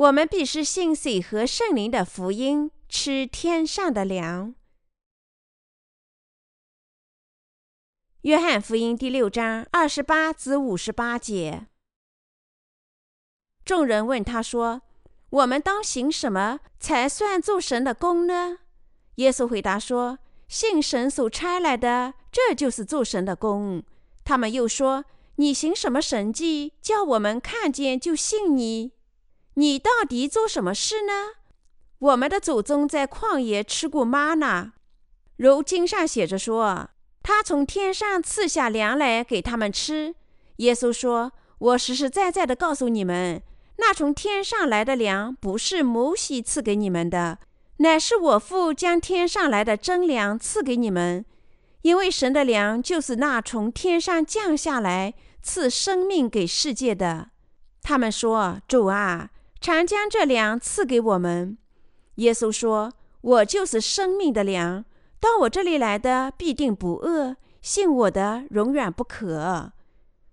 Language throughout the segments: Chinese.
我们必是信水和圣灵的福音，吃天上的粮。约翰福音第六章二十八至五十八节。众人问他说：“我们当行什么才算做神的功呢？”耶稣回答说：“信神所差来的，这就是做神的功。”他们又说：“你行什么神迹，叫我们看见就信你？你到底做什么事呢？我们的祖宗在旷野吃过玛呢，如经上写着说。”他从天上赐下粮来给他们吃。耶稣说：“我实实在在的告诉你们，那从天上来的粮不是摩西赐给你们的，乃是我父将天上来的真粮赐给你们。因为神的粮就是那从天上降下来赐生命给世界的。”他们说：“主啊，常将这粮赐给我们。”耶稣说：“我就是生命的粮。”到我这里来的必定不饿，信我的永远不渴。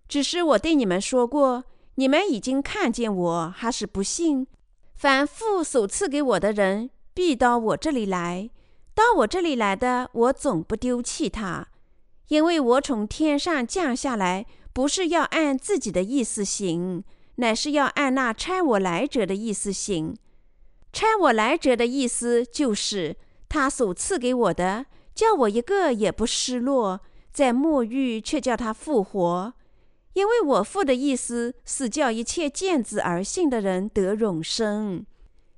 只是我对你们说过，你们已经看见我，还是不信。凡父所赐给我的人，必到我这里来。到我这里来的，我总不丢弃他，因为我从天上降下来，不是要按自己的意思行，乃是要按那差我来者的意思行。差我来者的意思就是。他所赐给我的，叫我一个也不失落；在末日却叫他复活，因为我父的意思是叫一切见子而信的人得永生，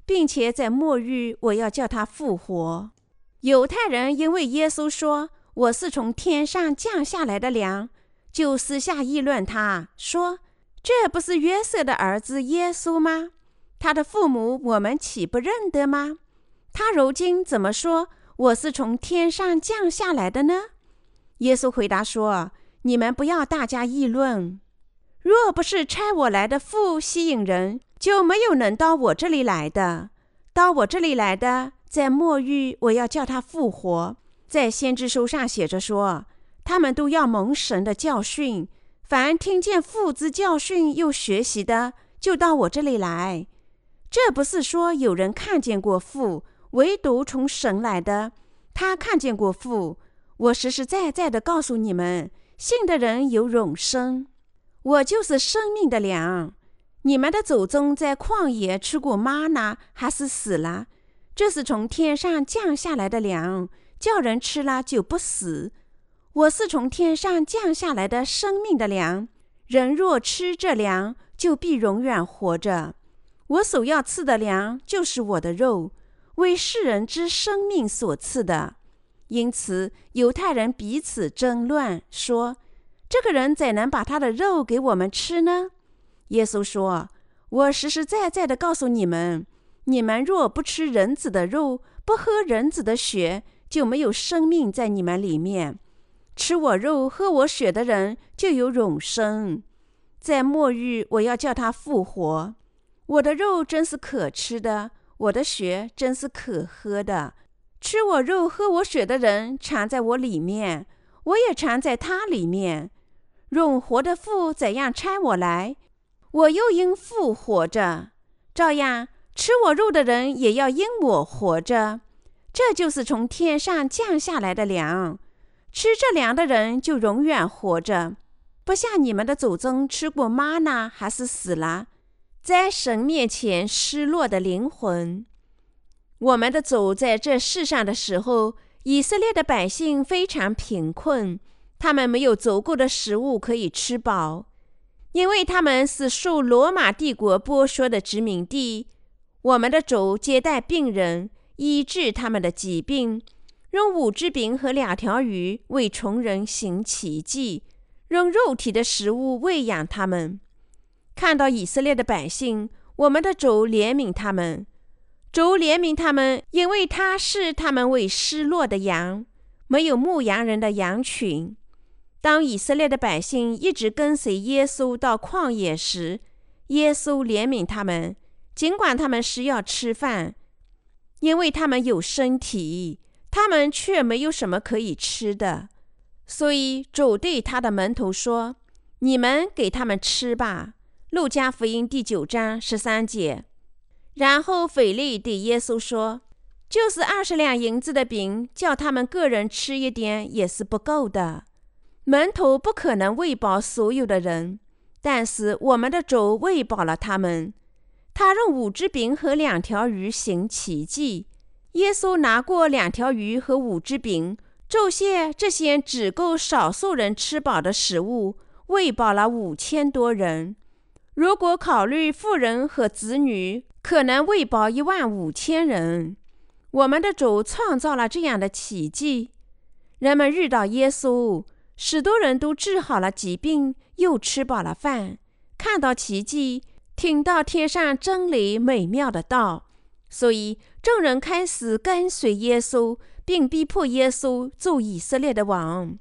并且在末日我要叫他复活。犹太人因为耶稣说我是从天上降下来的粮，就私下议论他说：“这不是约瑟的儿子耶稣吗？他的父母我们岂不认得吗？”他如今怎么说我是从天上降下来的呢？耶稣回答说：“你们不要大家议论。若不是差我来的父吸引人，就没有能到我这里来的。到我这里来的，在末日我要叫他复活。在先知书上写着说，他们都要蒙神的教训。凡听见父之教训又学习的，就到我这里来。这不是说有人看见过父。”唯独从神来的，他看见过父。我实实在在的告诉你们，信的人有永生。我就是生命的粮。你们的祖宗在旷野吃过玛呢，还是死了？这是从天上降下来的粮，叫人吃了就不死。我是从天上降下来的生命的粮。人若吃这粮，就必永远活着。我所要赐的粮，就是我的肉。为世人之生命所赐的，因此犹太人彼此争论说：“这个人怎能把他的肉给我们吃呢？”耶稣说：“我实实在在的告诉你们，你们若不吃人子的肉，不喝人子的血，就没有生命在你们里面。吃我肉、喝我血的人，就有永生。在末日，我要叫他复活。我的肉真是可吃的。”我的血真是可喝的，吃我肉、喝我血的人藏在我里面，我也藏在他里面。永活的父怎样差我来，我又因父活着，照样吃我肉的人也要因我活着。这就是从天上降下来的粮，吃这粮的人就永远活着，不像你们的祖宗吃过妈呢还是死了。在神面前失落的灵魂。我们的主在这世上的时候，以色列的百姓非常贫困，他们没有足够的食物可以吃饱，因为他们是受罗马帝国剥削的殖民地。我们的主接待病人，医治他们的疾病，用五只饼和两条鱼为穷人行奇迹，用肉体的食物喂养他们。看到以色列的百姓，我们的主怜悯他们，主怜悯他们，因为他是他们为失落的羊，没有牧羊人的羊群。当以色列的百姓一直跟随耶稣到旷野时，耶稣怜悯他们，尽管他们是要吃饭，因为他们有身体，他们却没有什么可以吃的。所以主对他的门徒说：“你们给他们吃吧。”路加福音第九章十三节，然后腓力对耶稣说：“就是二十两银子的饼，叫他们个人吃一点也是不够的。门徒不可能喂饱所有的人，但是我们的主喂饱了他们。他用五只饼和两条鱼行奇迹。耶稣拿过两条鱼和五只饼，注谢这些只够少数人吃饱的食物，喂饱了五千多人。如果考虑富人和子女。”可能喂饱一万五千人。我们的主创造了这样的奇迹。人们遇到耶稣，许多人都治好了疾病，又吃饱了饭，看到奇迹，听到天上真理美妙的道。所以众人开始跟随耶稣，并逼迫耶稣做以色列的王。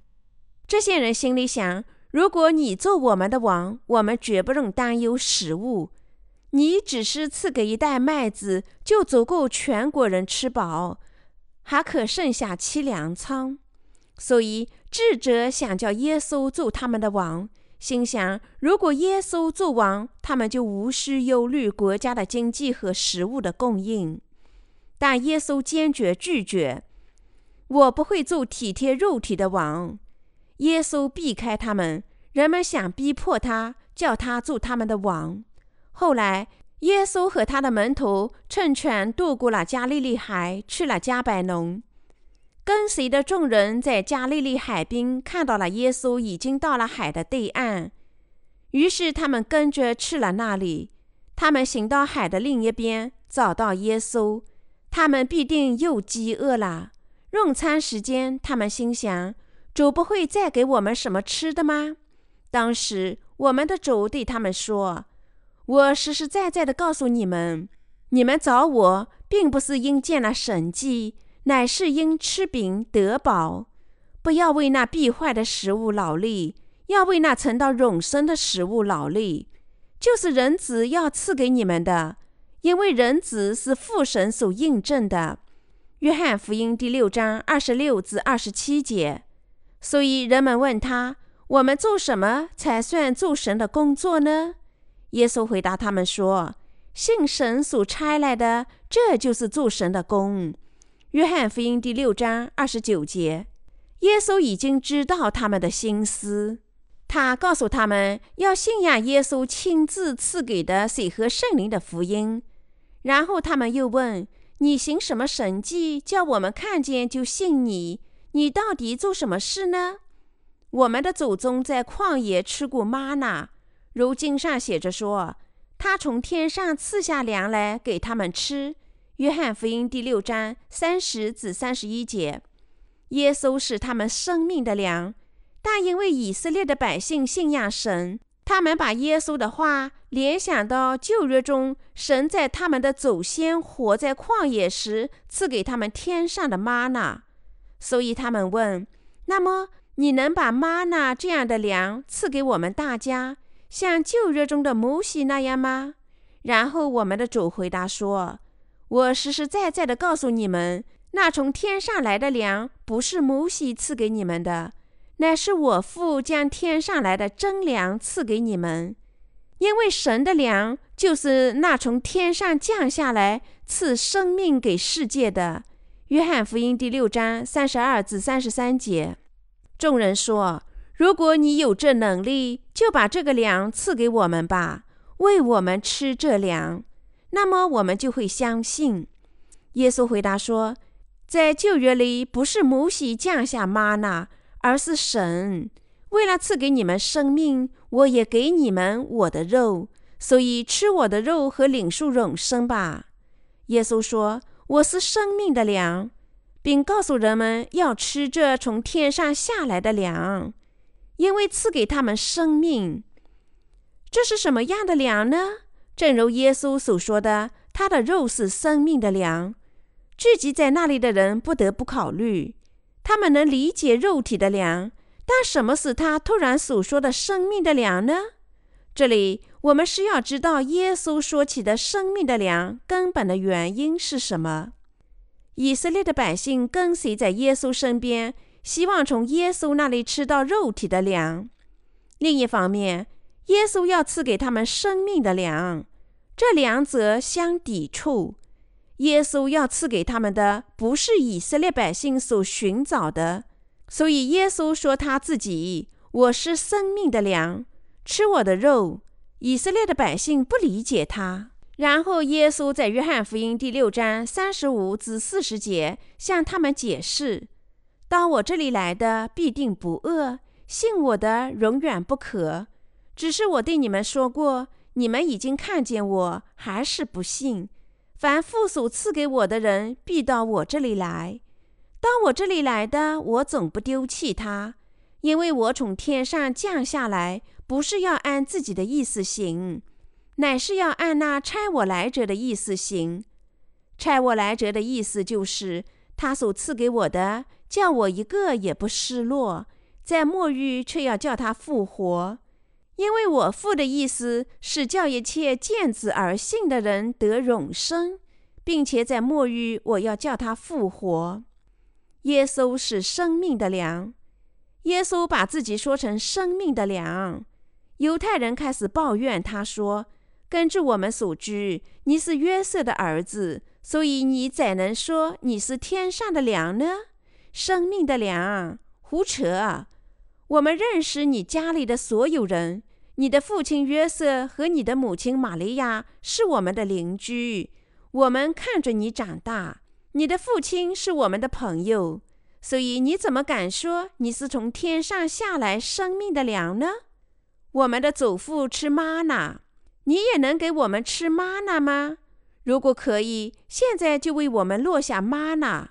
这些人心里想：如果你做我们的王，我们绝不用担忧食物。你只是赐给一袋麦子，就足够全国人吃饱，还可剩下七粮仓。所以智者想叫耶稣做他们的王，心想：如果耶稣做王，他们就无需忧虑国家的经济和食物的供应。但耶稣坚决拒绝：“我不会做体贴肉体的王。”耶稣避开他们，人们想逼迫他，叫他做他们的王。后来，耶稣和他的门徒乘船渡过了加利利海，去了加百农。跟随的众人在加利利海边看到了耶稣已经到了海的对岸，于是他们跟着去了那里。他们行到海的另一边，找到耶稣，他们必定又饥饿了。用餐时间，他们心想：主不会再给我们什么吃的吗？当时，我们的主对他们说。我实实在在的告诉你们，你们找我，并不是因见了神迹，乃是因吃饼得饱。不要为那必坏的食物劳力，要为那存到永生的食物劳力，就是人子要赐给你们的。因为人子是父神所印证的。约翰福音第六章二十六至二十七节。所以人们问他：我们做什么才算做神的工作呢？耶稣回答他们说：“信神所差来的，这就是做神的工。”约翰福音第六章二十九节。耶稣已经知道他们的心思，他告诉他们要信仰耶稣亲自赐给的水和圣灵的福音。然后他们又问：“你行什么神迹，叫我们看见就信你？你到底做什么事呢？”我们的祖宗在旷野吃过玛纳。如经上写着说，他从天上赐下粮来给他们吃。约翰福音第六章三十至三十一节，耶稣是他们生命的粮。但因为以色列的百姓信仰神，他们把耶稣的话联想到旧约中神在他们的祖先活在旷野时赐给他们天上的玛纳，所以他们问：那么你能把玛纳这样的粮赐给我们大家？像旧约中的摩西那样吗？然后我们的主回答说：“我实实在在的告诉你们，那从天上来的粮不是摩西赐给你们的，乃是我父将天上来的真粮赐给你们。因为神的粮就是那从天上降下来赐生命给世界的。”约翰福音第六章三十二至三十三节。众人说。如果你有这能力，就把这个粮赐给我们吧，为我们吃这粮，那么我们就会相信。耶稣回答说：“在旧约里，不是摩西降下玛纳，而是神。为了赐给你们生命，我也给你们我的肉，所以吃我的肉和领受永生吧。”耶稣说：“我是生命的粮，并告诉人们要吃这从天上下来的粮。”因为赐给他们生命，这是什么样的粮呢？正如耶稣所说的，他的肉是生命的粮。聚集在那里的人不得不考虑，他们能理解肉体的粮，但什么是他突然所说的生命的粮呢？这里我们是要知道耶稣说起的生命的粮根本的原因是什么。以色列的百姓跟随在耶稣身边。希望从耶稣那里吃到肉体的粮。另一方面，耶稣要赐给他们生命的粮。这两者相抵触。耶稣要赐给他们的，不是以色列百姓所寻找的。所以耶稣说他自己：“我是生命的粮，吃我的肉。”以色列的百姓不理解他。然后耶稣在约翰福音第六章三十五至四十节向他们解释：“到我这里来的必定不饿，信我的永远不渴。只是我对你们说过，你们已经看见我，还是不信。凡父所赐给我的人，必到我这里来。到我这里来的，我总不丢弃他，因为我从天上降下来，不是要按自己的意思行。”乃是要按那差我来者的意思行。差我来者的意思就是，他所赐给我的，叫我一个也不失落，在末日却要叫他复活。因为我父的意思是叫一切见子而信的人得永生，并且在末日我要叫他复活。耶稣是生命的粮。耶稣把自己说成生命的粮，犹太人开始抱怨他说。根据我们所知，你是约瑟的儿子，所以你怎能说你是天上的粮呢？生命的粮？胡扯！我们认识你家里的所有人，你的父亲约瑟和你的母亲玛利亚是我们的邻居，我们看着你长大。你的父亲是我们的朋友，所以你怎么敢说你是从天上下来生命的粮呢？我们的祖父吃玛纳。你也能给我们吃玛纳吗？如果可以，现在就为我们落下玛纳。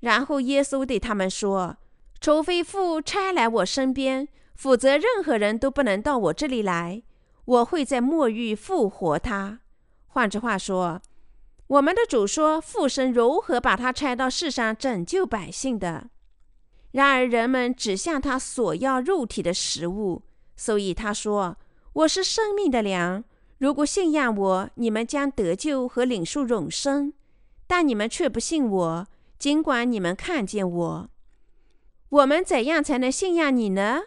然后耶稣对他们说：“除非父差来我身边，否则任何人都不能到我这里来。我会在末日复活他。”换句话说，我们的主说父神如何把他差到世上拯救百姓的。然而人们只向他索要肉体的食物，所以他说。我是生命的粮，如果信仰我，你们将得救和领受永生。但你们却不信我，尽管你们看见我。我们怎样才能信仰你呢？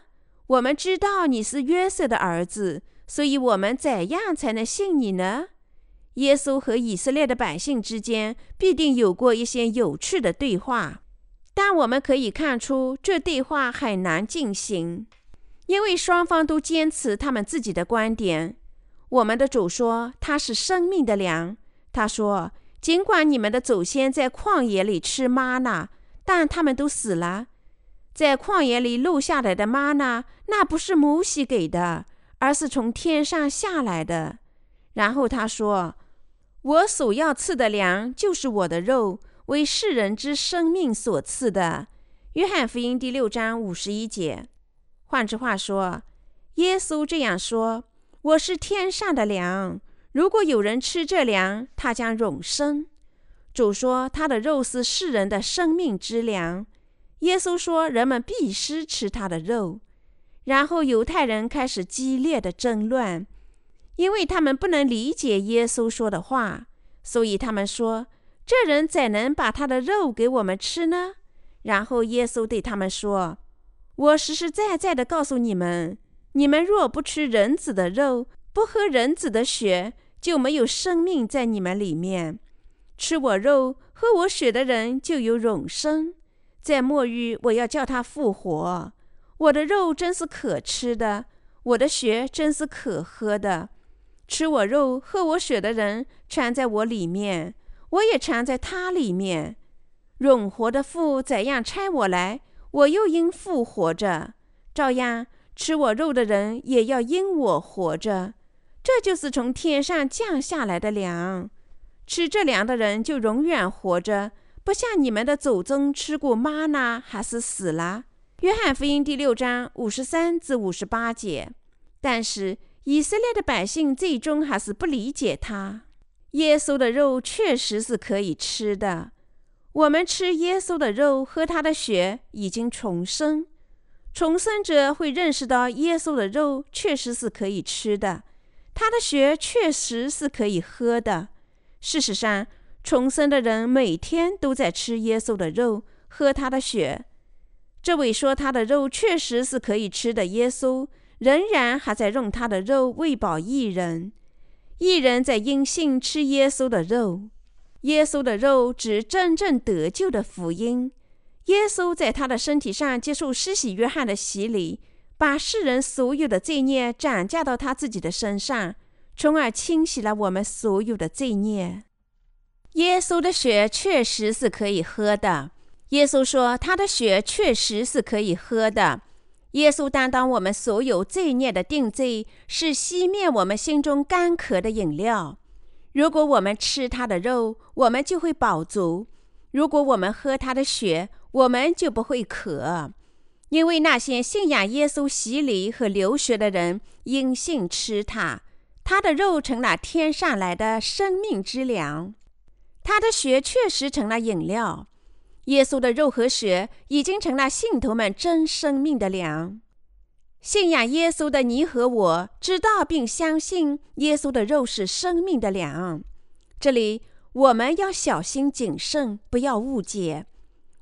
我们知道你是约瑟的儿子，所以我们怎样才能信你呢？耶稣和以色列的百姓之间必定有过一些有趣的对话，但我们可以看出，这对话很难进行。因为双方都坚持他们自己的观点。我们的主说他是生命的粮。他说：“尽管你们的祖先在旷野里吃玛纳，但他们都死了。在旷野里漏下来的玛呢，那不是摩西给的，而是从天上下来的。”然后他说：“我所要赐的粮，就是我的肉，为世人之生命所赐的。”约翰福音第六章五十一节。换句话说，耶稣这样说：“我是天上的粮，如果有人吃这粮，他将永生。”主说他的肉是世人的生命之粮。耶稣说人们必须吃他的肉。然后犹太人开始激烈的争论，因为他们不能理解耶稣说的话，所以他们说：“这人怎能把他的肉给我们吃呢？”然后耶稣对他们说。我实实在在的告诉你们：你们若不吃人子的肉，不喝人子的血，就没有生命在你们里面。吃我肉、喝我血的人就有永生，在末日我要叫他复活。我的肉真是可吃的，我的血真是可喝的。吃我肉、喝我血的人掺在我里面，我也掺在他里面。永活的父怎样差我来？我又因复活着，照样吃我肉的人也要因我活着。这就是从天上降下来的粮，吃这粮的人就永远活着，不像你们的祖宗吃过妈呢还是死了。约翰福音第六章五十三至五十八节。但是以色列的百姓最终还是不理解他。耶稣的肉确实是可以吃的。我们吃耶稣的肉，喝他的血，已经重生。重生者会认识到，耶稣的肉确实是可以吃的，他的血确实是可以喝的。事实上，重生的人每天都在吃耶稣的肉，喝他的血。这位说他的肉确实是可以吃的耶稣，仍然还在用他的肉喂饱一人。一人在因信吃耶稣的肉。耶稣的肉指真正得救的福音。耶稣在他的身体上接受施洗约翰的洗礼，把世人所有的罪孽转嫁到他自己的身上，从而清洗了我们所有的罪孽。耶稣的血确实是可以喝的。耶稣说：“他的血确实是可以喝的。”耶稣担当我们所有罪孽的定罪，是熄灭我们心中干渴的饮料。如果我们吃他的肉，我们就会饱足；如果我们喝他的血，我们就不会渴。因为那些信仰耶稣洗礼和流血的人，因信吃他，他的肉成了天上来的生命之粮，他的血确实成了饮料。耶稣的肉和血已经成了信徒们真生命的粮。信仰耶稣的你和我知道并相信耶稣的肉是生命的粮。这里我们要小心谨慎，不要误解。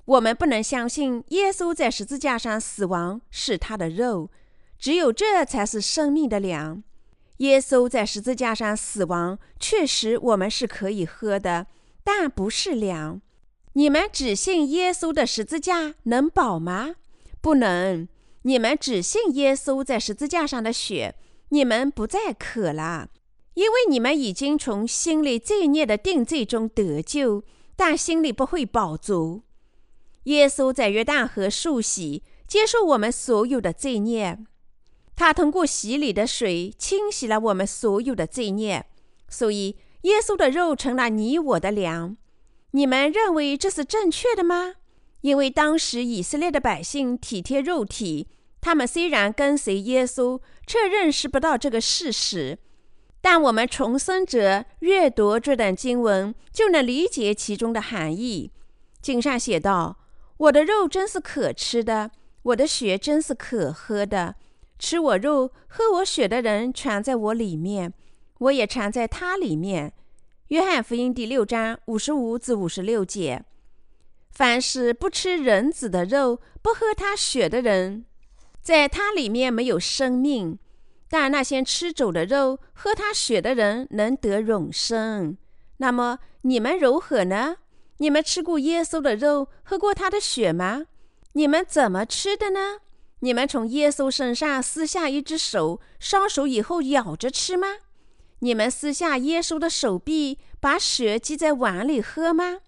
我们不能相信耶稣在十字架上死亡是他的肉，只有这才是生命的粮。耶稣在十字架上死亡，确实我们是可以喝的，但不是粮。你们只信耶稣的十字架能饱吗？不能。你们只信耶稣在十字架上的血，你们不再渴了，因为你们已经从心里罪孽的定罪中得救，但心里不会饱足。耶稣在约旦河受洗，接受我们所有的罪孽，他通过洗礼的水清洗了我们所有的罪孽，所以耶稣的肉成了你我的粮。你们认为这是正确的吗？因为当时以色列的百姓体贴肉体，他们虽然跟随耶稣，却认识不到这个事实。但我们重生者阅读这段经文，就能理解其中的含义。经上写道：“我的肉真是可吃的，我的血真是可喝的。吃我肉、喝我血的人，全在我里面，我也藏在他里面。”约翰福音第六章五十五至五十六节：凡是不吃人子的肉、不喝他血的人，在他里面没有生命；但那些吃主的肉、喝他血的人，能得永生。那么你们如何呢？你们吃过耶稣的肉、喝过他的血吗？你们怎么吃的呢？你们从耶稣身上撕下一只手，烧熟以后咬着吃吗？你们撕下耶稣的手臂，把血积在碗里喝吗？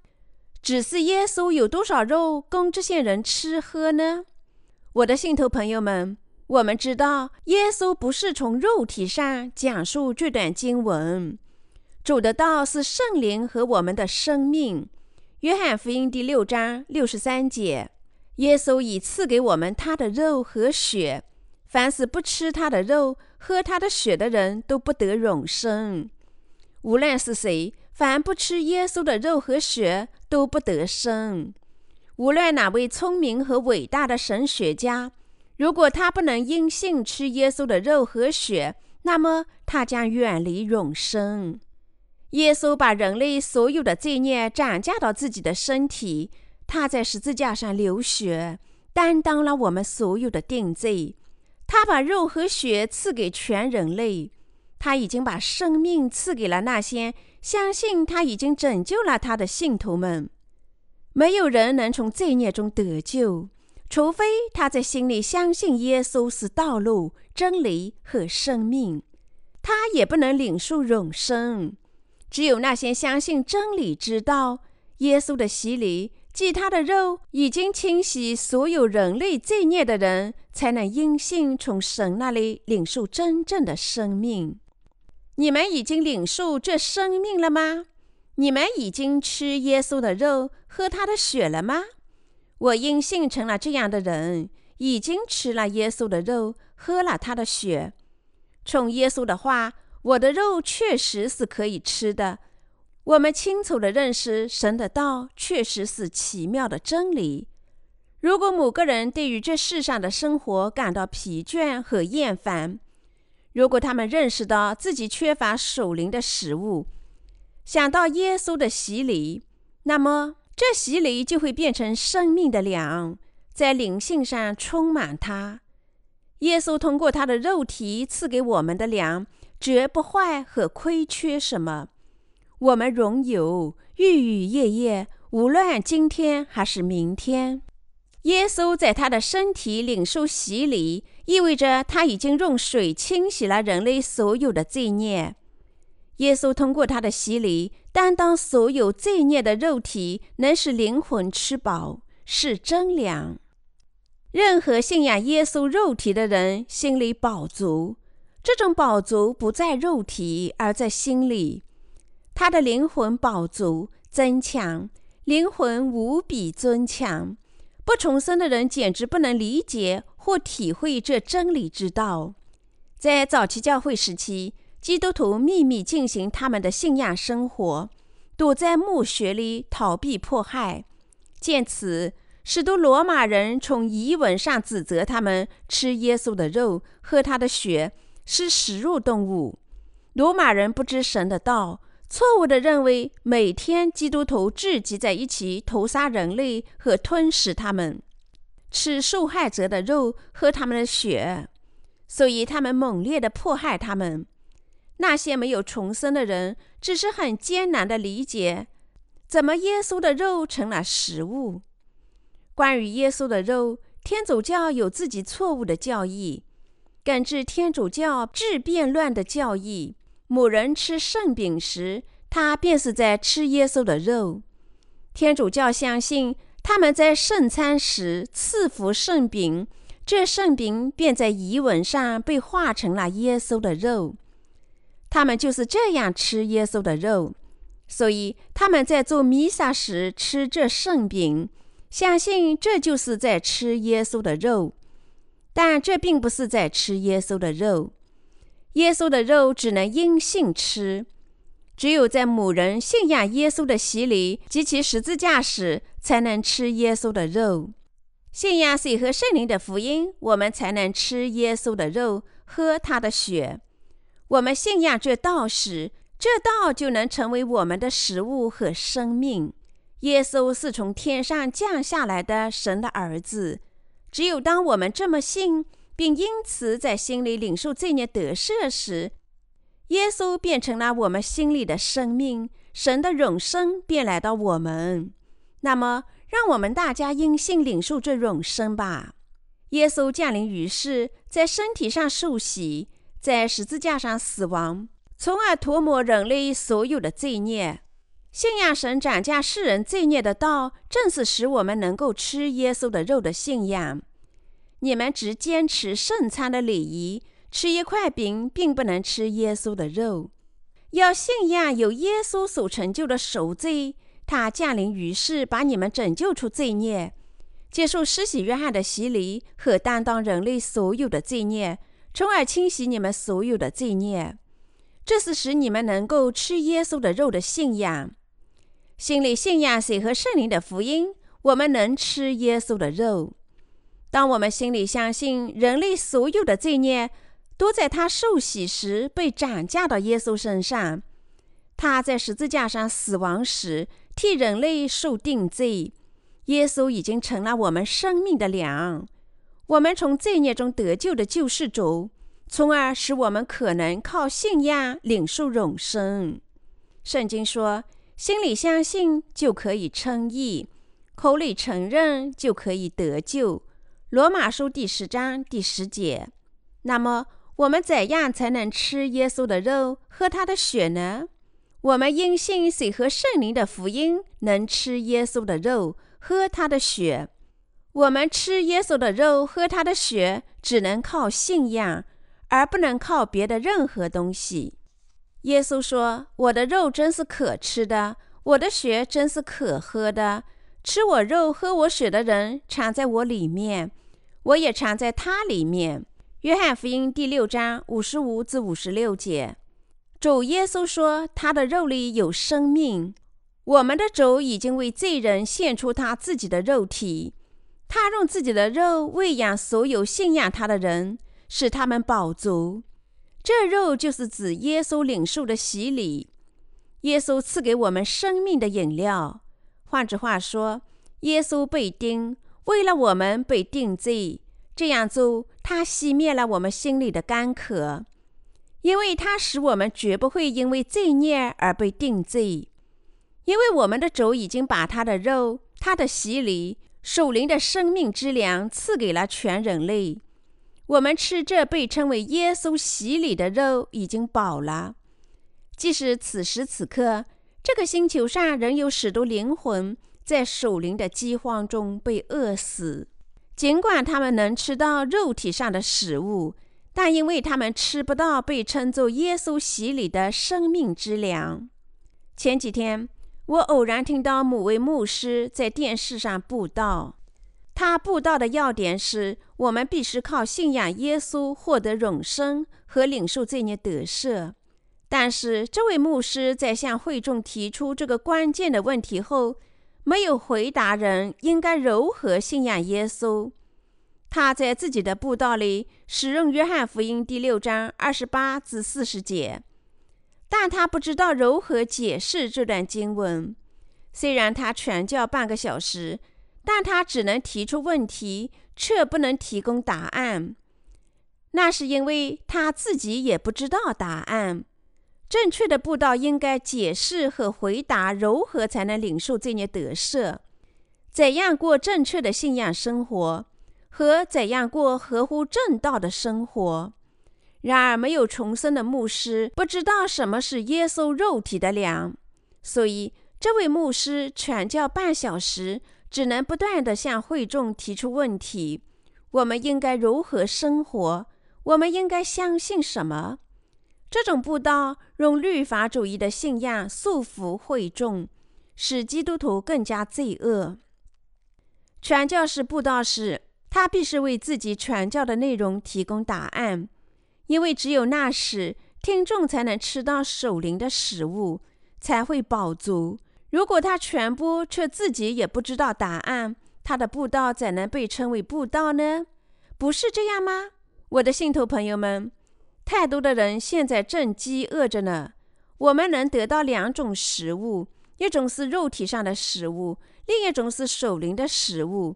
只是耶稣有多少肉供这些人吃喝呢？我的信徒朋友们，我们知道耶稣不是从肉体上讲述这段经文。主的道是圣灵和我们的生命。约翰福音第六章六十三节，耶稣已赐给我们他的肉和血。凡是不吃他的肉、喝他的血的人，都不得永生。无论是谁，凡不吃耶稣的肉和血，都不得生。无论哪位聪明和伟大的神学家，如果他不能因信吃耶稣的肉和血，那么他将远离永生。耶稣把人类所有的罪孽转嫁到自己的身体，他在十字架上流血，担当了我们所有的定罪。他把肉和血赐给全人类，他已经把生命赐给了那些相信他已经拯救了他的信徒们。没有人能从罪孽中得救，除非他在心里相信耶稣是道路、真理和生命。他也不能领受永生。只有那些相信真理、知道耶稣的洗礼。即他的肉已经清洗所有人类罪孽的人，才能因信从神那里领受真正的生命。你们已经领受这生命了吗？你们已经吃耶稣的肉、喝他的血了吗？我因信成了这样的人，已经吃了耶稣的肉，喝了他的血。从耶稣的话，我的肉确实是可以吃的。我们清楚地认识神的道确实是奇妙的真理。如果某个人对于这世上的生活感到疲倦和厌烦，如果他们认识到自己缺乏属灵的食物，想到耶稣的洗礼，那么这洗礼就会变成生命的粮，在灵性上充满他。耶稣通过他的肉体赐给我们的粮，绝不坏和亏缺什么。我们拥有日日夜夜，无论今天还是明天。耶稣在他的身体领受洗礼，意味着他已经用水清洗了人类所有的罪孽。耶稣通过他的洗礼，担当所有罪孽的肉体，能使灵魂吃饱，是真粮。任何信仰耶稣肉体的人，心里饱足。这种饱足不在肉体，而在心里。他的灵魂饱足增强，灵魂无比尊强。不重生的人简直不能理解或体会这真理之道。在早期教会时期，基督徒秘密进行他们的信仰生活，躲在墓穴里逃避迫害。见此，使得罗马人从遗文上指责他们吃耶稣的肉、喝他的血是食肉动物。罗马人不知神的道。错误地认为每天基督徒聚集在一起屠杀人类和吞食他们，吃受害者的肉，喝他们的血，所以他们猛烈地迫害他们。那些没有重生的人只是很艰难地理解，怎么耶稣的肉成了食物。关于耶稣的肉，天主教有自己错误的教义，根治天主教治变乱的教义。某人吃圣饼时，他便是在吃耶稣的肉。天主教相信，他们在圣餐时赐福圣饼，这圣饼便在遗文上被化成了耶稣的肉。他们就是这样吃耶稣的肉，所以他们在做弥撒时吃这圣饼，相信这就是在吃耶稣的肉。但这并不是在吃耶稣的肉。耶稣的肉只能因信吃，只有在某人信仰耶稣的洗礼及其十字架时，才能吃耶稣的肉。信仰水和圣灵的福音，我们才能吃耶稣的肉，喝他的血。我们信仰这道时，这道就能成为我们的食物和生命。耶稣是从天上降下来的神的儿子。只有当我们这么信。并因此在心里领受罪孽得赦时，耶稣变成了我们心里的生命，神的永生便来到我们。那么，让我们大家因信领受这永生吧。耶稣降临于世，在身体上受洗，在十字架上死亡，从而涂抹人类所有的罪孽。信仰神斩价世人罪孽的道，正是使我们能够吃耶稣的肉的信仰。你们只坚持圣餐的礼仪，吃一块饼，并不能吃耶稣的肉。要信仰有耶稣所成就的赎罪，他降临于世，把你们拯救出罪孽，接受施洗约翰的洗礼和担当人类所有的罪孽，从而清洗你们所有的罪孽。这是使你们能够吃耶稣的肉的信仰。心里信仰谁和圣灵的福音，我们能吃耶稣的肉。当我们心里相信人类所有的罪孽都在他受洗时被转嫁到耶稣身上，他在十字架上死亡时替人类受定罪，耶稣已经成了我们生命的粮，我们从罪孽中得救的救世主，从而使我们可能靠信仰领受永生。圣经说：“心里相信就可以称义，口里承认就可以得救。”罗马书第十章第十节。那么，我们怎样才能吃耶稣的肉、喝他的血呢？我们因信水和圣灵的福音，能吃耶稣的肉、喝他的血。我们吃耶稣的肉、喝他的血，只能靠信仰，而不能靠别的任何东西。耶稣说：“我的肉真是可吃的，我的血真是可喝的。吃我肉、喝我血的人，常在我里面。”我也藏在它里面。约翰福音第六章五十五至五十六节，主耶稣说：“他的肉里有生命。”我们的主已经为罪人献出他自己的肉体，他用自己的肉喂养所有信仰他的人，使他们饱足。这肉就是指耶稣领受的洗礼，耶稣赐给我们生命的饮料。换句话说，耶稣被钉。为了我们被定罪，这样做，他熄灭了我们心里的干渴，因为他使我们绝不会因为罪孽而被定罪。因为我们的主已经把他的肉、他的洗礼、属灵的生命之粮赐给了全人类。我们吃这被称为耶稣洗礼的肉已经饱了。即使此时此刻，这个星球上仍有许多灵魂在守灵的饥荒中被饿死。尽管他们能吃到肉体上的食物，但因为他们吃不到被称作耶稣洗礼的生命之粮。前几天，我偶然听到某位牧师在电视上布道。他布道的要点是我们必须靠信仰耶稣获得永生和领受罪孽得赦。但是，这位牧师在向会众提出这个关键的问题后，没有回答人应该如何信仰耶稣。他在自己的布道里使用《约翰福音》第六章二十八至四十节，但他不知道如何解释这段经文。虽然他传教半个小时。但他只能提出问题，却不能提供答案。那是因为他自己也不知道答案。正确的布道应该解释和回答如何才能领受这些得赦，怎样过正确的信仰生活，和怎样过合乎正道的生活。然而，没有重生的牧师不知道什么是耶稣肉体的粮，所以这位牧师传教半小时。只能不断地向会众提出问题：我们应该如何生活？我们应该相信什么？这种布道用律法主义的信仰束缚会众，使基督徒更加罪恶。传教士布道时，他必须为自己传教的内容提供答案，因为只有那时，听众才能吃到守灵的食物，才会饱足。如果他传播却自己也不知道答案，他的布道怎能被称为布道呢？不是这样吗，我的信徒朋友们？太多的人现在正饥饿着呢。我们能得到两种食物，一种是肉体上的食物，另一种是守灵的食物。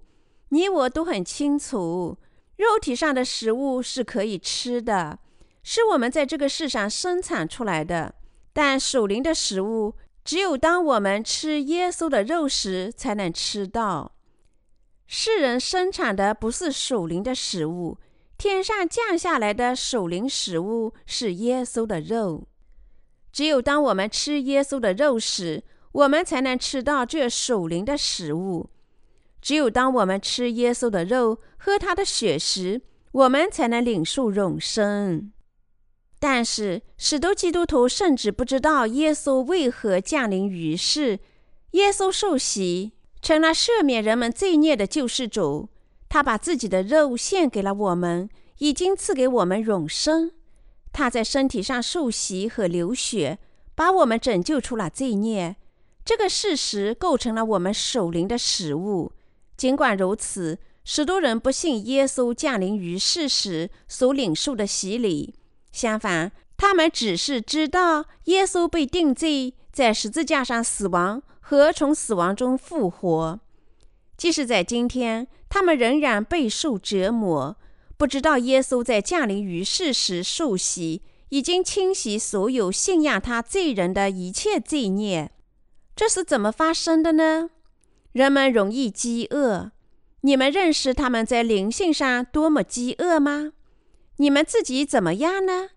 你我都很清楚，肉体上的食物是可以吃的，是我们在这个世上生产出来的，但守灵的食物。只有当我们吃耶稣的肉时，才能吃到。世人生产的不是属灵的食物，天上降下来的属灵食物是耶稣的肉。只有当我们吃耶稣的肉时，我们才能吃到这属灵的食物。只有当我们吃耶稣的肉、喝他的血时，我们才能领受永生。但是，许多基督徒甚至不知道耶稣为何降临于世。耶稣受洗，成了赦免人们罪孽的救世主。他把自己的肉献给了我们，已经赐给我们永生。他在身体上受洗和流血，把我们拯救出了罪孽。这个事实构成了我们守灵的食物。尽管如此，许多人不信耶稣降临于世时所领受的洗礼。相反，他们只是知道耶稣被定罪，在十字架上死亡和从死亡中复活。即使在今天，他们仍然备受折磨，不知道耶稣在降临于世时受洗，已经清洗所有信仰他罪人的一切罪孽。这是怎么发生的呢？人们容易饥饿。你们认识他们在灵性上多么饥饿吗？你们自己怎么样呢？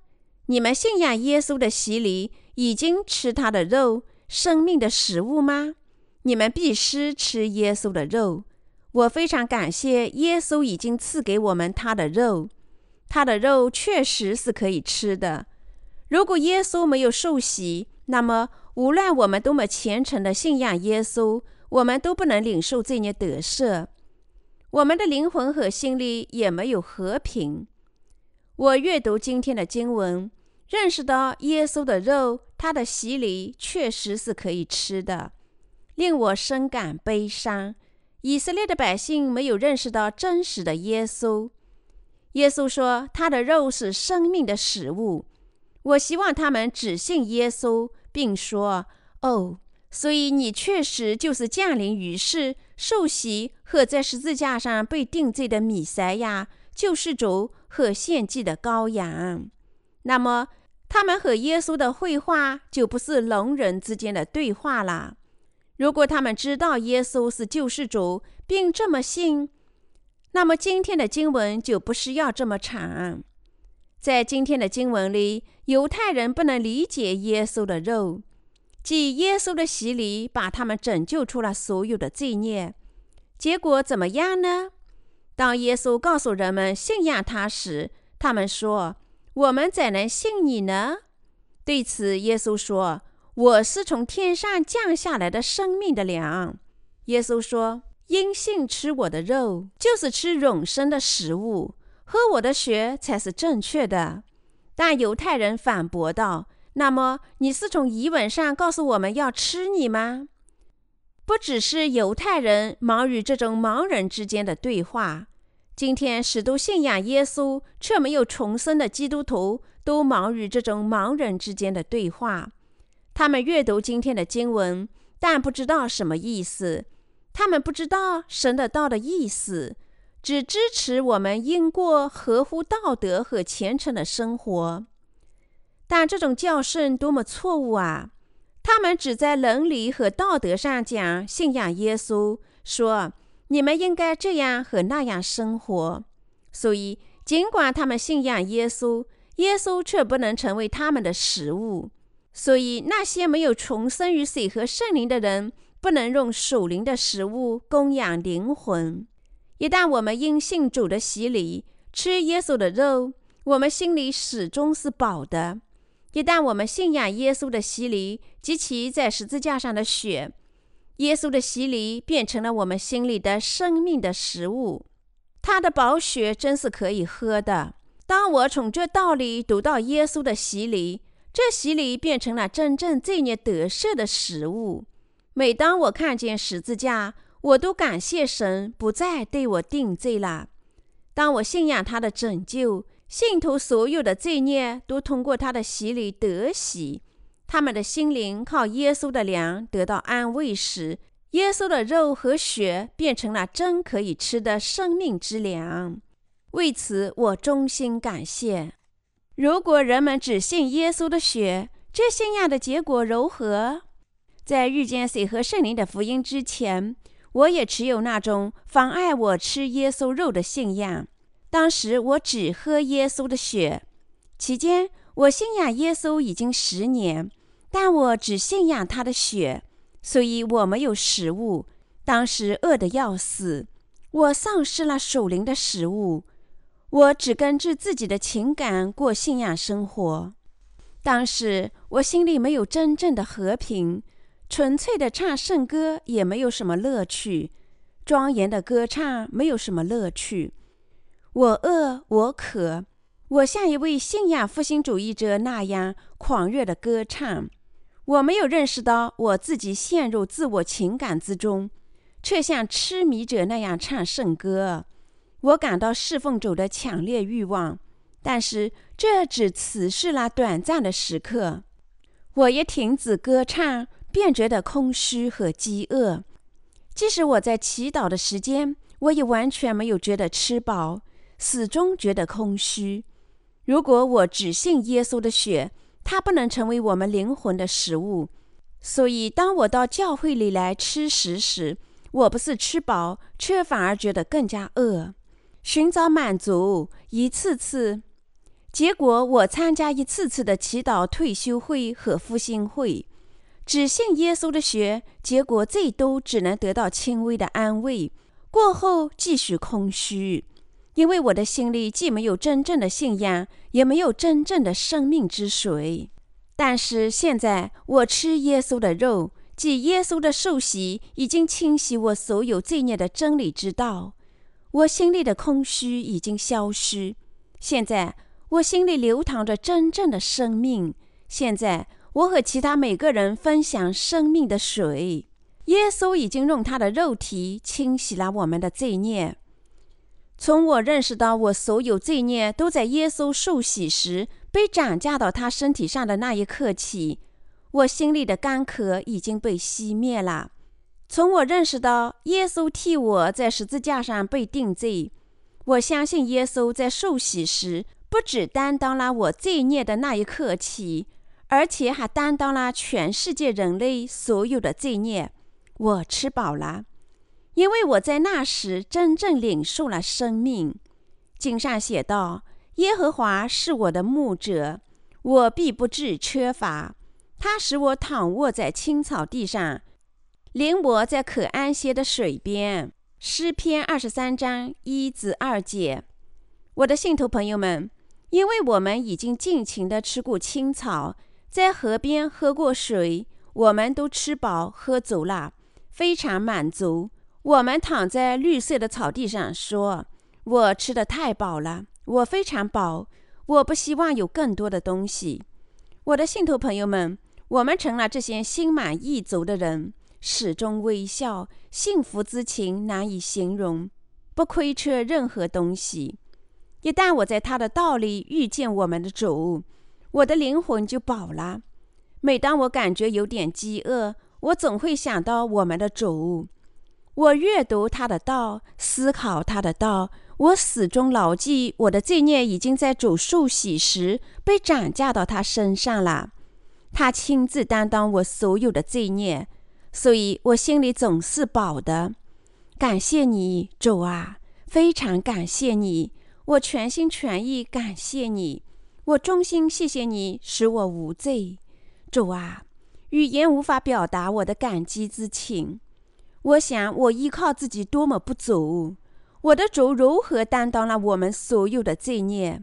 你们信仰耶稣的洗礼，已经吃他的肉，生命的食物吗？你们必须吃耶稣的肉。我非常感谢耶稣已经赐给我们他的肉，他的肉确实是可以吃的。如果耶稣没有受洗，那么无论我们多么虔诚的信仰耶稣，我们都不能领受这孽得赦，我们的灵魂和心里也没有和平。我阅读今天的经文，认识到耶稣的肉，他的洗礼确实是可以吃的，令我深感悲伤。以色列的百姓没有认识到真实的耶稣。耶稣说他的肉是生命的食物。我希望他们只信耶稣，并说：“哦，所以你确实就是降临于世、受洗和在十字架上被定罪的米赛亚。”救世主和献祭的羔羊。那么，他们和耶稣的会话就不是聋人之间的对话了。如果他们知道耶稣是救世主，并这么信，那么今天的经文就不需要这么长。在今天的经文里，犹太人不能理解耶稣的肉，即耶稣的洗礼把他们拯救出了所有的罪孽。结果怎么样呢？当耶稣告诉人们信仰他时，他们说：“我们怎能信你呢？”对此，耶稣说：“我是从天上降下来的生命的粮。”耶稣说：“因信吃我的肉，就是吃永生的食物；喝我的血才是正确的。”但犹太人反驳道：“那么你是从遗文上告诉我们要吃你吗？”不只是犹太人忙于这种盲人之间的对话，今天许多信仰耶稣却没有重生的基督徒都忙于这种盲人之间的对话。他们阅读今天的经文，但不知道什么意思。他们不知道神的道的意思，只支持我们应过合乎道德和虔诚的生活。但这种教训多么错误啊！他们只在伦理和道德上讲信仰耶稣，说你们应该这样和那样生活。所以，尽管他们信仰耶稣，耶稣却不能成为他们的食物。所以，那些没有重生于水和圣灵的人，不能用属灵的食物供养灵魂。一旦我们因信主的洗礼吃耶稣的肉，我们心里始终是饱的。一旦我们信仰耶稣的洗礼及其在十字架上的血，耶稣的洗礼变成了我们心里的生命的食物。他的宝血真是可以喝的。当我从这道理读到耶稣的洗礼，这洗礼变成了真正罪孽得赦的食物。每当我看见十字架，我都感谢神不再对我定罪了。当我信仰他的拯救。信徒所有的罪孽都通过他的洗礼得洗，他们的心灵靠耶稣的粮得到安慰时，耶稣的肉和血变成了真可以吃的生命之粮。为此，我衷心感谢。如果人们只信耶稣的血，这信仰的结果如何？在遇见水和圣灵的福音之前，我也持有那种妨碍我吃耶稣肉的信仰。当时我只喝耶稣的血，期间我信仰耶稣已经十年，但我只信仰他的血，所以我没有食物。当时饿得要死，我丧失了属灵的食物，我只根据自己的情感过信仰生活。当时我心里没有真正的和平，纯粹的唱圣歌也没有什么乐趣，庄严的歌唱没有什么乐趣。我饿，我渴，我像一位信仰复兴主义者那样狂热的歌唱。我没有认识到我自己陷入自我情感之中，却像痴迷者那样唱圣歌。我感到侍奉主的强烈欲望，但是这只持续了短暂的时刻。我一停止歌唱，便觉得空虚和饥饿。即使我在祈祷的时间，我也完全没有觉得吃饱。始终觉得空虚。如果我只信耶稣的血，它不能成为我们灵魂的食物。所以，当我到教会里来吃食时，我不是吃饱，却反而觉得更加饿，寻找满足，一次次。结果，我参加一次次的祈祷退休会和复兴会，只信耶稣的血，结果最多只能得到轻微的安慰，过后继续空虚。因为我的心里既没有真正的信仰，也没有真正的生命之水。但是现在我吃耶稣的肉，即耶稣的受洗，已经清洗我所有罪孽的真理之道。我心里的空虚已经消失。现在我心里流淌着真正的生命。现在我和其他每个人分享生命的水。耶稣已经用他的肉体清洗了我们的罪孽。从我认识到我所有罪孽都在耶稣受洗时被转嫁到他身体上的那一刻起，我心里的干渴已经被熄灭了。从我认识到耶稣替我在十字架上被定罪，我相信耶稣在受洗时，不只担当了我罪孽的那一刻起，而且还担当了全世界人类所有的罪孽。我吃饱了，因为我在那时真正领受了生命。经上写道：“耶和华是我的牧者，我必不致缺乏。他使我躺卧在青草地上，领我在可安歇的水边。”诗篇二十三章一至二节，我的信徒朋友们，因为我们已经尽情地吃过青草，在河边喝过水，我们都吃饱喝足了，非常满足。我们躺在绿色的草地上，说：“我吃的太饱了，我非常饱，我不希望有更多的东西。”我的信徒朋友们，我们成了这些心满意足的人。始终微笑，幸福之情难以形容，不亏缺任何东西。一旦我在他的道里遇见我们的主，我的灵魂就饱了。每当我感觉有点饥饿，我总会想到我们的主。我阅读他的道，思考他的道，我始终牢记我的罪孽已经在主受洗时被转嫁到他身上了。他亲自担当我所有的罪孽。所以我心里总是饱的，感谢你，主啊，非常感谢你，我全心全意感谢你，我衷心谢谢你使我无罪，主啊，语言无法表达我的感激之情。我想我依靠自己多么不足，我的主如何担当了我们所有的罪孽？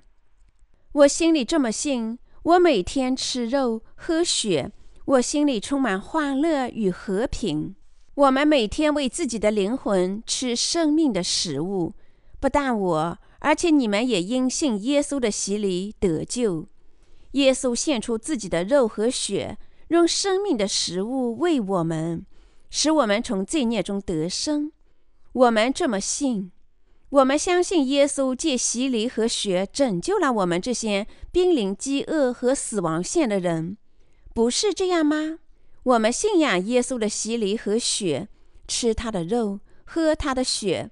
我心里这么信，我每天吃肉喝血。我心里充满欢乐与和平。我们每天为自己的灵魂吃生命的食物，不但我，而且你们也因信耶稣的洗礼得救。耶稣献出自己的肉和血，用生命的食物喂我们，使我们从罪孽中得生。我们这么信，我们相信耶稣借洗礼和血拯救了我们这些濒临饥饿和死亡线的人。不是这样吗？我们信仰耶稣的洗礼和血，吃他的肉，喝他的血。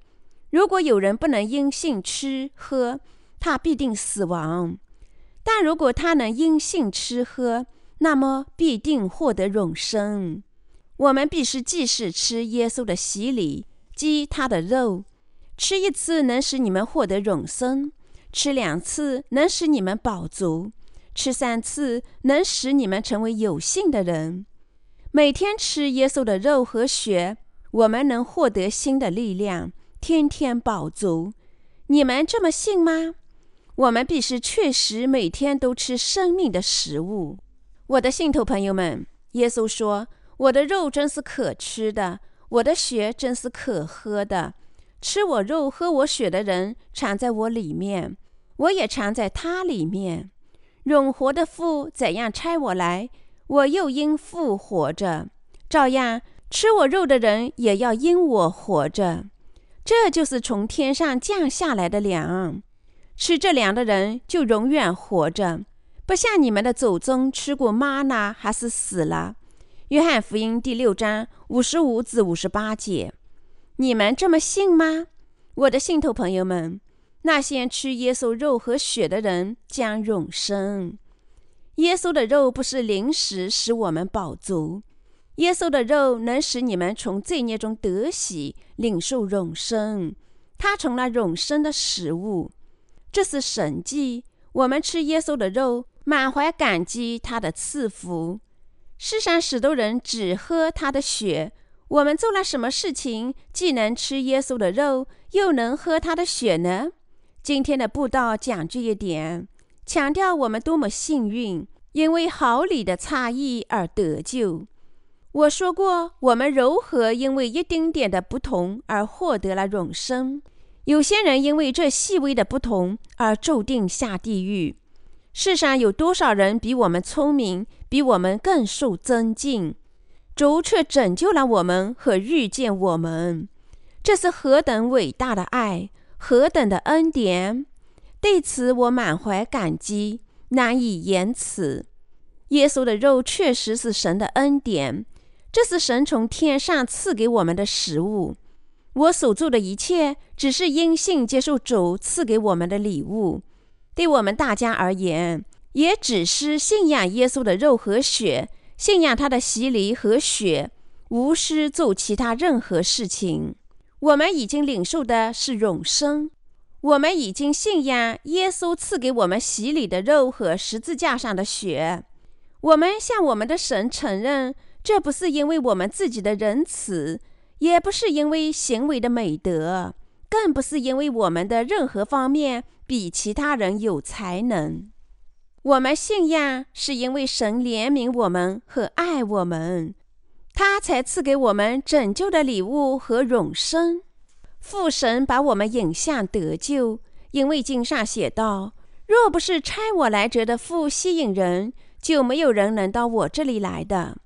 如果有人不能因信吃喝，他必定死亡；但如果他能因信吃喝，那么必定获得永生。我们必须既是吃耶稣的洗礼，及他的肉，吃一次能使你们获得永生，吃两次能使你们饱足。吃三次能使你们成为有信的人。每天吃耶稣的肉和血，我们能获得新的力量，天天饱足。你们这么信吗？我们必须确实每天都吃生命的食物。我的信徒朋友们，耶稣说：“我的肉真是可吃的，我的血真是可喝的。吃我肉、喝我血的人，藏在我里面，我也藏在他里面。”永活的父怎样差我来，我又因父活着；照样吃我肉的人也要因我活着。这就是从天上降下来的粮，吃这粮的人就永远活着，不像你们的祖宗吃过妈呢还是死了。约翰福音第六章五十五至五十八节，你们这么信吗，我的信徒朋友们？那些吃耶稣肉和血的人将永生。耶稣的肉不是零食使我们饱足，耶稣的肉能使你们从罪孽中得喜，领受永生。他成了永生的食物，这是神迹。我们吃耶稣的肉，满怀感激他的赐福。世上许多人只喝他的血。我们做了什么事情，既能吃耶稣的肉，又能喝他的血呢？今天的布道讲这一点，强调我们多么幸运，因为毫厘的差异而得救。我说过，我们如何因为一丁点的不同而获得了永生。有些人因为这细微的不同而注定下地狱。世上有多少人比我们聪明，比我们更受尊敬？主却拯救了我们和遇见我们，这是何等伟大的爱！何等的恩典！对此我满怀感激，难以言辞。耶稣的肉确实是神的恩典，这是神从天上赐给我们的食物。我所做的一切，只是因信接受主赐给我们的礼物。对我们大家而言，也只是信仰耶稣的肉和血，信仰他的洗礼和血，无需做其他任何事情。我们已经领受的是永生。我们已经信仰耶稣赐给我们洗礼的肉和十字架上的血。我们向我们的神承认，这不是因为我们自己的仁慈，也不是因为行为的美德，更不是因为我们的任何方面比其他人有才能。我们信仰是因为神怜悯我们和爱我们，他才赐给我们拯救的礼物和永生。父神把我们引向得救，因为经上写道：“若不是差我来者的父吸引人，就没有人能到我这里来的。”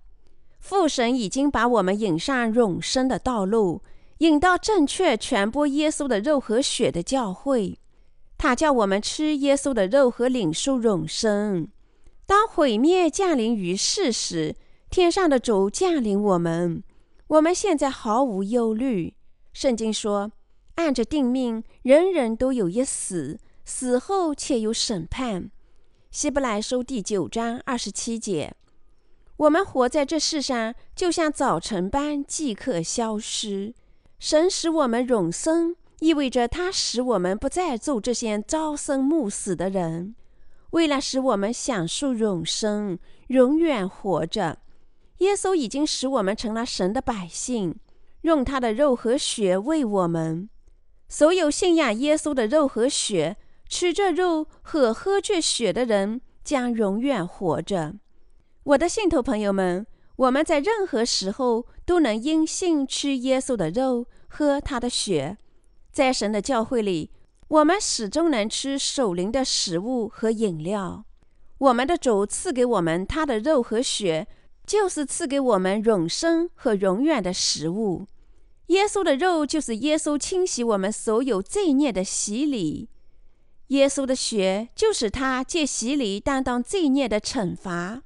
父神已经把我们引上永生的道路，引到正确传播耶稣的肉和血的教会。他叫我们吃耶稣的肉和领受永生。当毁灭降临于世时，天上的主降临我们，我们现在毫无忧虑。圣经说：“按着定命，人人都有一死，死后且有审判。”希伯来书第九章二十七节。我们活在这世上，就像早晨般即刻消失。神使我们永生，意味着他使我们不再做这些朝生暮死的人。为了使我们享受永生，永远活着，耶稣已经使我们成了神的百姓。用他的肉和血为我们，所有信仰耶稣的肉和血、吃这肉和喝这血的人将永远活着。我的信徒朋友们，我们在任何时候都能因信吃耶稣的肉、喝他的血。在神的教会里，我们始终能吃守灵的食物和饮料。我们的主赐给我们他的肉和血。就是赐给我们永生和永远的食物。耶稣的肉就是耶稣清洗我们所有罪孽的洗礼；耶稣的血就是他借洗礼担当罪孽的惩罚。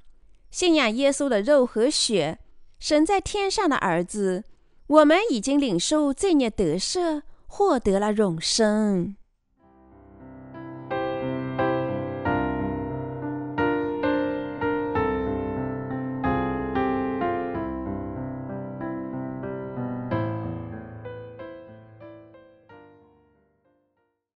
信仰耶稣的肉和血，神在天上的儿子，我们已经领受罪孽得赦，获得了永生。